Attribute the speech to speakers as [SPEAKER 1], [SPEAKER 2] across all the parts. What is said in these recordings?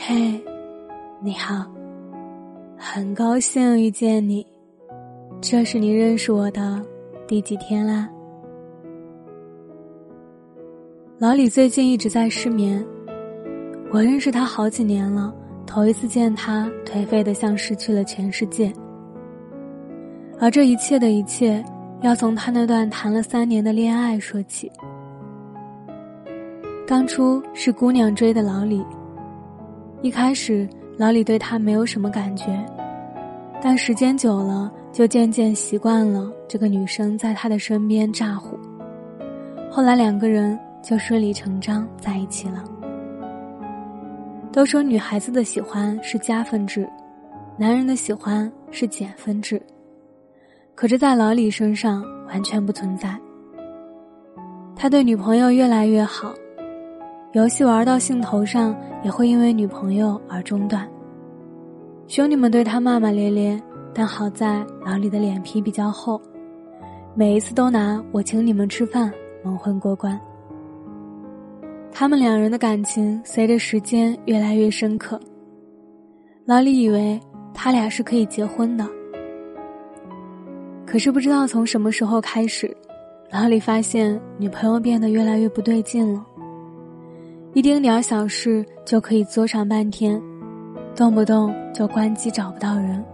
[SPEAKER 1] 嘿，你好，很高兴遇见你。这是你认识我的第几天啦？老李最近一直在失眠，我认识他好几年了，头一次见他颓废的像失去了全世界。而这一切的一切，要从他那段谈了三年的恋爱说起。当初是姑娘追的老李。一开始，老李对他没有什么感觉，但时间久了，就渐渐习惯了这个女生在他的身边咋呼。后来两个人就顺理成章在一起了。都说女孩子的喜欢是加分制，男人的喜欢是减分制，可是，在老李身上完全不存在。他对女朋友越来越好。游戏玩到兴头上，也会因为女朋友而中断。兄弟们对他骂骂咧咧，但好在老李的脸皮比较厚，每一次都拿我请你们吃饭蒙混过关。他们两人的感情随着时间越来越深刻。老李以为他俩是可以结婚的，可是不知道从什么时候开始，老李发现女朋友变得越来越不对劲了。一丁点儿小事就可以作上半天，动不动就关机找不到人。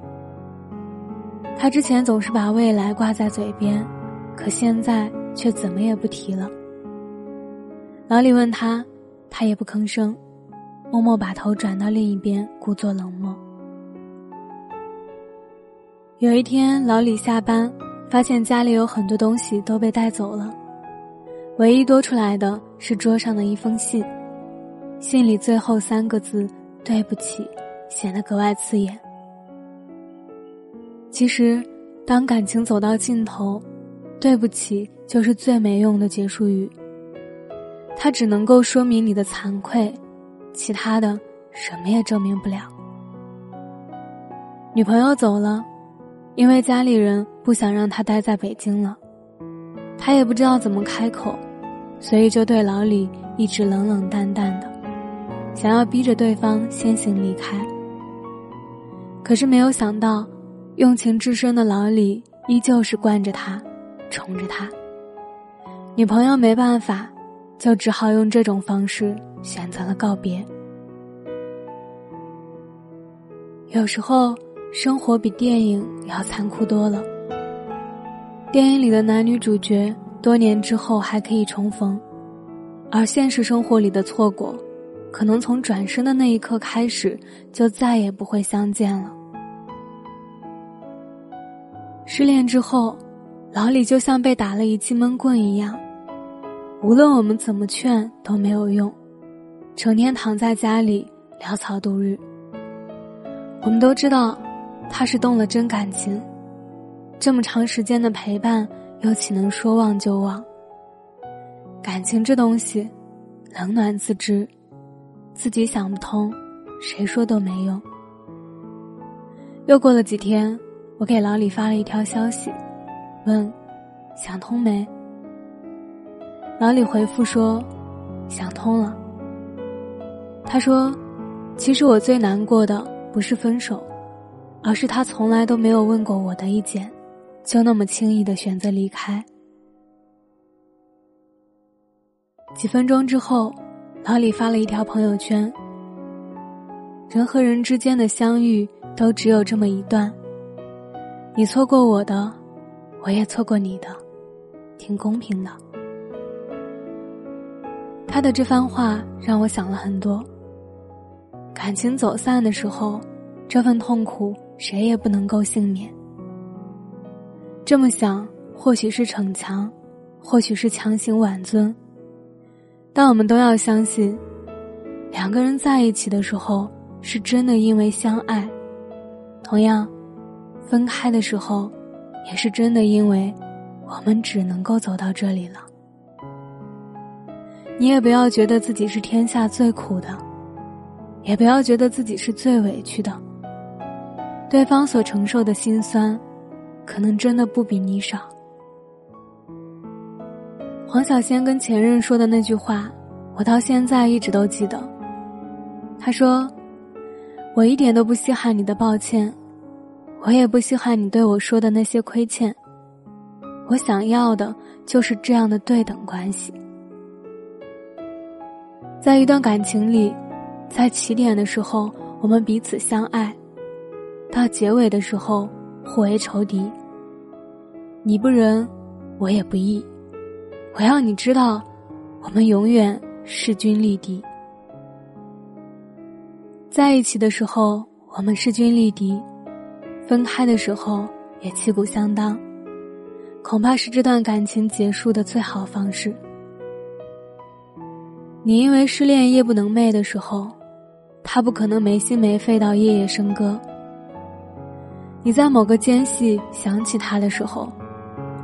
[SPEAKER 1] 他之前总是把未来挂在嘴边，可现在却怎么也不提了。老李问他，他也不吭声，默默把头转到另一边，故作冷漠。有一天，老李下班，发现家里有很多东西都被带走了，唯一多出来的是桌上的一封信。信里最后三个字“对不起”显得格外刺眼。其实，当感情走到尽头，“对不起”就是最没用的结束语。它只能够说明你的惭愧，其他的什么也证明不了。女朋友走了，因为家里人不想让他待在北京了，他也不知道怎么开口，所以就对老李一直冷冷淡淡的。想要逼着对方先行离开，可是没有想到，用情至深的老李依旧是惯着他，宠着他。女朋友没办法，就只好用这种方式选择了告别。有时候，生活比电影要残酷多了。电影里的男女主角多年之后还可以重逢，而现实生活里的错过。可能从转身的那一刻开始，就再也不会相见了。失恋之后，老李就像被打了一记闷棍一样，无论我们怎么劝都没有用，成天躺在家里潦草度日。我们都知道，他是动了真感情，这么长时间的陪伴，又岂能说忘就忘？感情这东西，冷暖自知。自己想不通，谁说都没用。又过了几天，我给老李发了一条消息，问：“想通没？”老李回复说：“想通了。”他说：“其实我最难过的不是分手，而是他从来都没有问过我的意见，就那么轻易的选择离开。”几分钟之后。老李发了一条朋友圈：“人和人之间的相遇都只有这么一段，你错过我的，我也错过你的，挺公平的。”他的这番话让我想了很多。感情走散的时候，这份痛苦谁也不能够幸免。这么想，或许是逞强，或许是强行挽尊。但我们都要相信，两个人在一起的时候是真的因为相爱；同样，分开的时候，也是真的因为我们只能够走到这里了。你也不要觉得自己是天下最苦的，也不要觉得自己是最委屈的。对方所承受的辛酸，可能真的不比你少。黄小仙跟前任说的那句话，我到现在一直都记得。他说：“我一点都不稀罕你的抱歉，我也不稀罕你对我说的那些亏欠。我想要的就是这样的对等关系。在一段感情里，在起点的时候，我们彼此相爱；到结尾的时候，互为仇敌。你不仁，我也不义。我要你知道，我们永远势均力敌。在一起的时候，我们势均力敌；分开的时候，也旗鼓相当。恐怕是这段感情结束的最好方式。你因为失恋夜不能寐的时候，他不可能没心没肺到夜夜笙歌。你在某个间隙想起他的时候。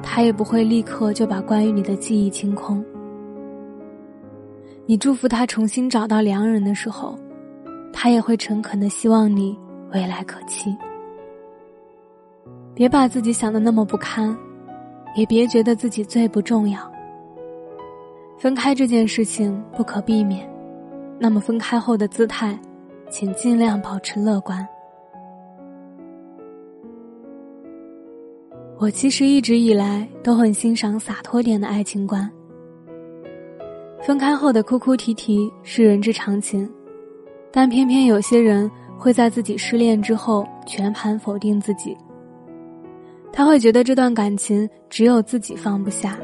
[SPEAKER 1] 他也不会立刻就把关于你的记忆清空。你祝福他重新找到良人的时候，他也会诚恳的希望你未来可期。别把自己想的那么不堪，也别觉得自己最不重要。分开这件事情不可避免，那么分开后的姿态，请尽量保持乐观。我其实一直以来都很欣赏洒脱点的爱情观。分开后的哭哭啼啼是人之常情，但偏偏有些人会在自己失恋之后全盘否定自己。他会觉得这段感情只有自己放不下，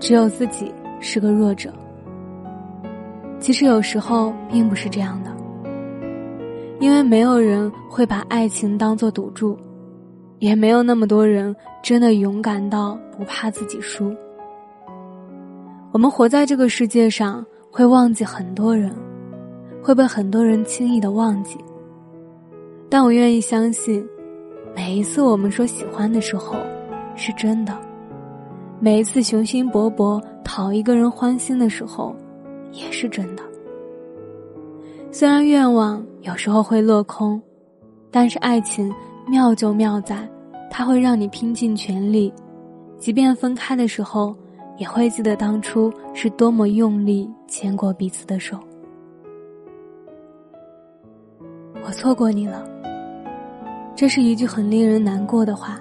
[SPEAKER 1] 只有自己是个弱者。其实有时候并不是这样的，因为没有人会把爱情当做赌注。也没有那么多人真的勇敢到不怕自己输。我们活在这个世界上，会忘记很多人，会被很多人轻易的忘记。但我愿意相信，每一次我们说喜欢的时候，是真的；每一次雄心勃勃讨一个人欢心的时候，也是真的。虽然愿望有时候会落空，但是爱情。妙就妙在，他会让你拼尽全力，即便分开的时候，也会记得当初是多么用力牵过彼此的手。我错过你了，这是一句很令人难过的话。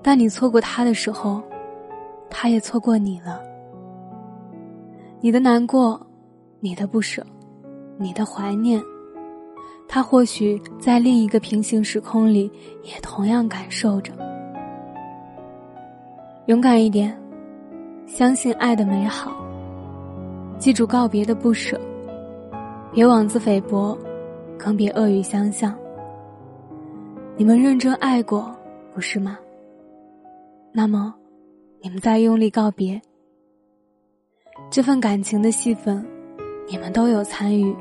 [SPEAKER 1] 但你错过他的时候，他也错过你了。你的难过，你的不舍，你的怀念。他或许在另一个平行时空里，也同样感受着。勇敢一点，相信爱的美好。记住告别的不舍，别妄自菲薄，更别恶语相向。你们认真爱过，不是吗？那么，你们再用力告别。这份感情的戏份，你们都有参与。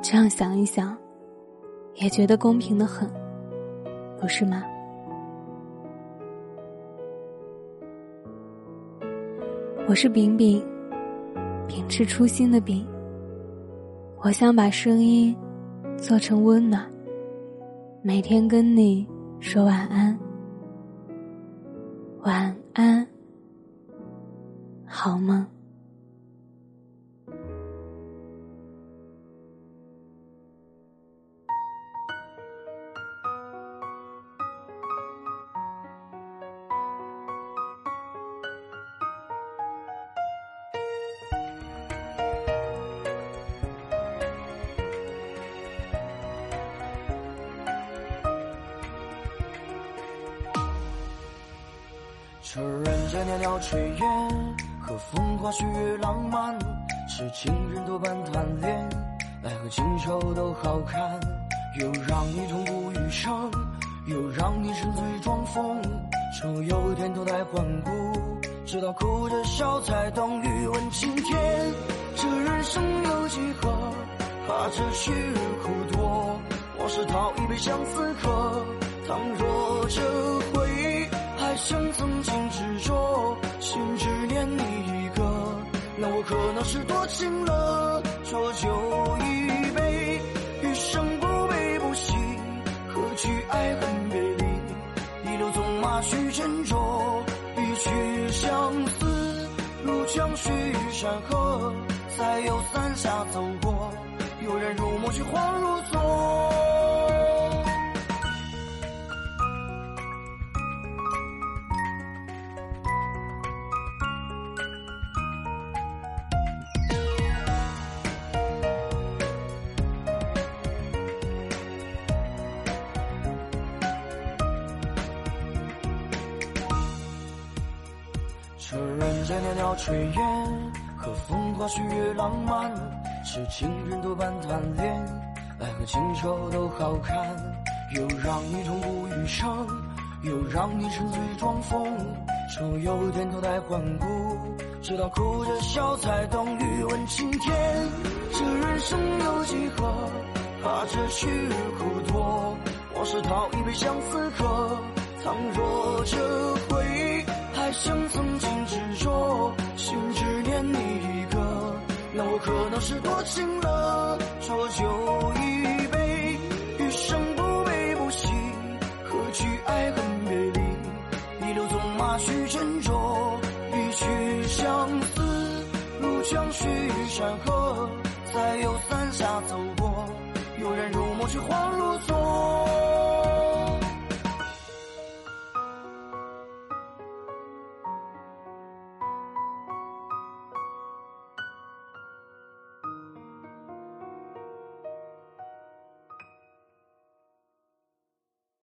[SPEAKER 1] 这样想一想，也觉得公平的很，不是吗？我是饼饼，秉持初心的饼。我想把声音做成温暖，每天跟你说晚安，晚安，好梦。
[SPEAKER 2] 这人间袅袅炊烟和风花雪月浪漫，是情人多半贪恋，奈何情愁都好看。又让你痛不欲生，又让你沉醉装疯，终有天脱胎换骨，直到哭着笑才懂欲问青天。这人生有几何？怕这虚日苦多，往事讨一杯相思喝。倘若这回像曾经执着，心只念你一个，那我可能是多情了。浊酒一杯，余生不悲不喜，何惧爱恨别离？一路纵马去斟酌，一曲相思，入江水与山河，再有伞下走过。有人入梦却恍如昨。这袅袅炊烟，和风花雪月浪漫，是情人多半贪恋，爱恨情仇都好看，又让你痛不欲生，又让你沉醉装疯，说有天脱胎换骨，直到哭着笑才懂欲问青天，这人生有几何？怕这去日苦多，往事讨一杯相思喝，倘若可能是多情了。浊酒一杯，余生不悲不喜，何惧爱恨别离？一路纵马去斟酌，一曲相思，入江水山河，再有三峡走过。有人入梦却恍如昨。